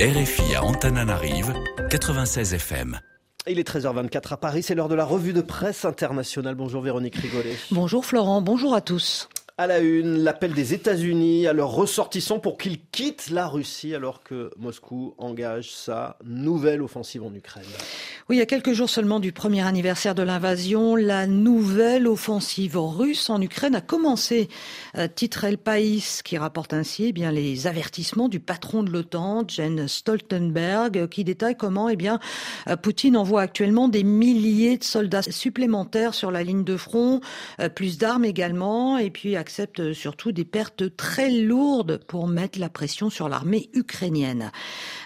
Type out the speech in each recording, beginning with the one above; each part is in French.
RFI à Antananarive, 96 FM. Il est 13h24 à Paris, c'est l'heure de la revue de presse internationale. Bonjour Véronique Rigolet. Bonjour Florent, bonjour à tous. À la une, l'appel des États-Unis à leurs ressortissants pour qu'ils quittent la Russie alors que Moscou engage sa nouvelle offensive en Ukraine. Oui, il y a quelques jours seulement du premier anniversaire de l'invasion, la nouvelle offensive russe en Ukraine a commencé. Euh, titre El País qui rapporte ainsi eh bien les avertissements du patron de l'OTAN, Jens Stoltenberg, qui détaille comment eh bien euh, Poutine envoie actuellement des milliers de soldats supplémentaires sur la ligne de front, euh, plus d'armes également, et puis accepte surtout des pertes très lourdes pour mettre la pression sur l'armée ukrainienne.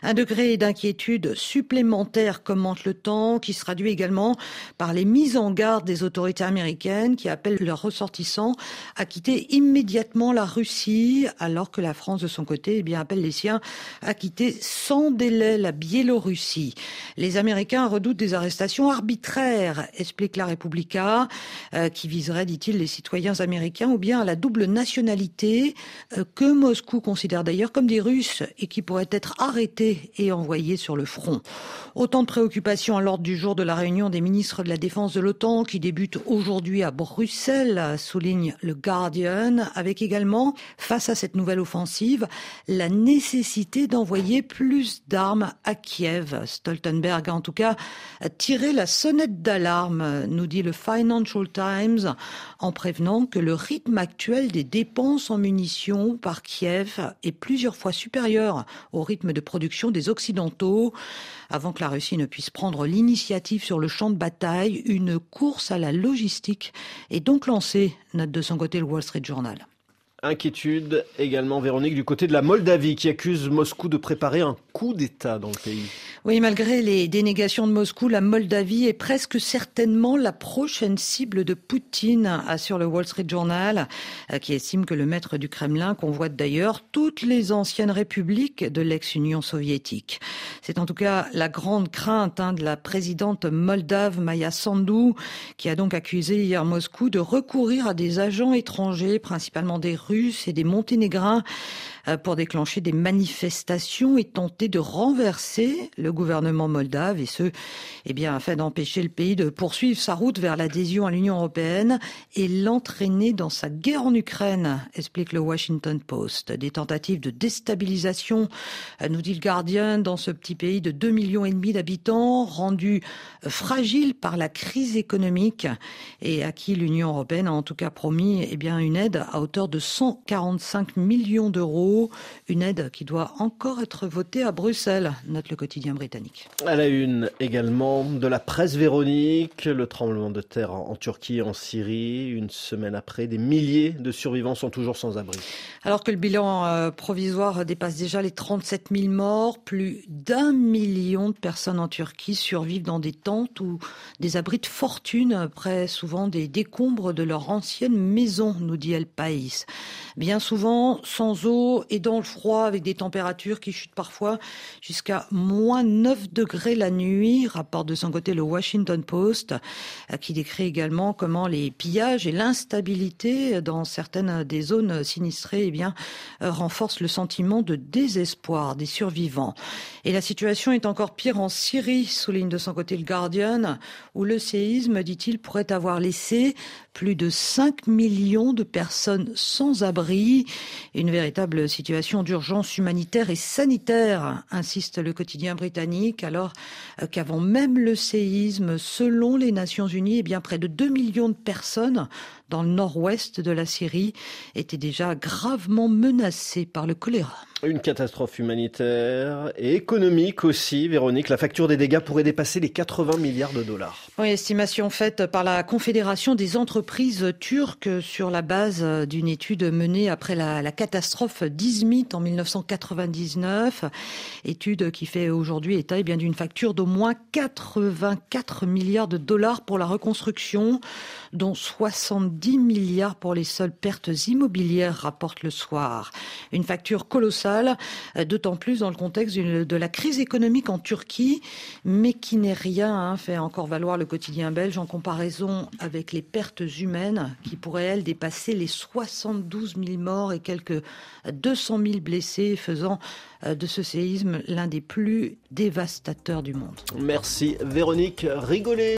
Un degré d'inquiétude supplémentaire commente le temps, qui se traduit également par les mises en garde des autorités américaines qui appellent leurs ressortissants à quitter immédiatement la Russie, alors que la France, de son côté, eh bien, appelle les siens à quitter sans délai la Biélorussie. Les Américains redoutent des arrestations arbitraires, explique la Republica, euh, qui viserait, dit-il, les citoyens américains ou bien à la double nationalité euh, que Moscou considère d'ailleurs comme des Russes et qui pourraient être arrêtés et envoyés sur le front. Autant de préoccupations à l'ordre du jour de la réunion des ministres de la Défense de l'OTAN qui débute aujourd'hui à Bruxelles, souligne le Guardian, avec également, face à cette nouvelle offensive, la nécessité d'envoyer plus d'armes à Kiev. Stoltenberg a en tout cas tiré la sonnette d'alarme, nous dit le Financial Times, en prévenant que le rythme actuel des dépenses en munitions par Kiev est plusieurs fois supérieur au rythme de production des Occidentaux. Avant que la Russie ne puisse prendre l'initiative sur le champ de bataille, une course à la logistique est donc lancée, note de son côté le Wall Street Journal. Inquiétude également, Véronique, du côté de la Moldavie qui accuse Moscou de préparer un coup d'État dans le pays. Oui, malgré les dénégations de Moscou, la Moldavie est presque certainement la prochaine cible de Poutine, assure le Wall Street Journal, euh, qui estime que le maître du Kremlin convoite d'ailleurs toutes les anciennes républiques de l'ex-Union soviétique. C'est en tout cas la grande crainte hein, de la présidente moldave Maya Sandu, qui a donc accusé hier Moscou de recourir à des agents étrangers, principalement des Russes, et des Monténégrins euh, pour déclencher des manifestations et tenter de renverser le gouvernement moldave et ce, eh bien, afin d'empêcher le pays de poursuivre sa route vers l'adhésion à l'Union européenne et l'entraîner dans sa guerre en Ukraine, explique le Washington Post. Des tentatives de déstabilisation, euh, nous dit le Guardian, dans ce petit pays de 2 millions et demi d'habitants, rendu euh, fragile par la crise économique et à qui l'Union européenne a en tout cas promis, eh bien, une aide à hauteur de 145 millions d'euros, une aide qui doit encore être votée à Bruxelles, note le quotidien britannique. À la une également de la presse Véronique, le tremblement de terre en Turquie et en Syrie, une semaine après, des milliers de survivants sont toujours sans abri. Alors que le bilan euh, provisoire dépasse déjà les 37 000 morts, plus d'un million de personnes en Turquie survivent dans des tentes ou des abris de fortune, près souvent des décombres de leur ancienne maison, nous dit El País. Bien souvent sans eau et dans le froid avec des températures qui chutent parfois jusqu'à moins 9 degrés la nuit, rapporte de son côté le Washington Post, euh, qui décrit également comment les pillages et l'instabilité dans certaines des zones sinistrées eh euh, renforcent le sentiment de désespoir des survivants. Et la situation est encore pire en Syrie, souligne de son côté le Guardian, où le séisme, dit-il, pourrait avoir laissé plus de 5 millions de personnes sans abri. Une véritable situation d'urgence humanitaire et sanitaire, insiste le quotidien britannique, alors qu'avant même le séisme, selon les Nations Unies, eh bien près de 2 millions de personnes dans le nord-ouest de la Syrie étaient déjà gravement menacées par le choléra. Une catastrophe humanitaire et économique aussi, Véronique. La facture des dégâts pourrait dépasser les 80 milliards de dollars. Oui, estimation faite par la Confédération des entreprises turques sur la base d'une étude menée après la, catastrophe d'Izmit en 1999. Étude qui fait aujourd'hui état eh d'une facture d'au moins 84 milliards de dollars pour la reconstruction, dont 70 10 milliards pour les seules pertes immobilières, rapporte le soir. Une facture colossale, d'autant plus dans le contexte de la crise économique en Turquie, mais qui n'est rien, hein, fait encore valoir le quotidien belge en comparaison avec les pertes humaines qui pourraient, elles, dépasser les 72 000 morts et quelques 200 000 blessés, faisant euh, de ce séisme l'un des plus dévastateurs du monde. Merci Véronique Rigolet.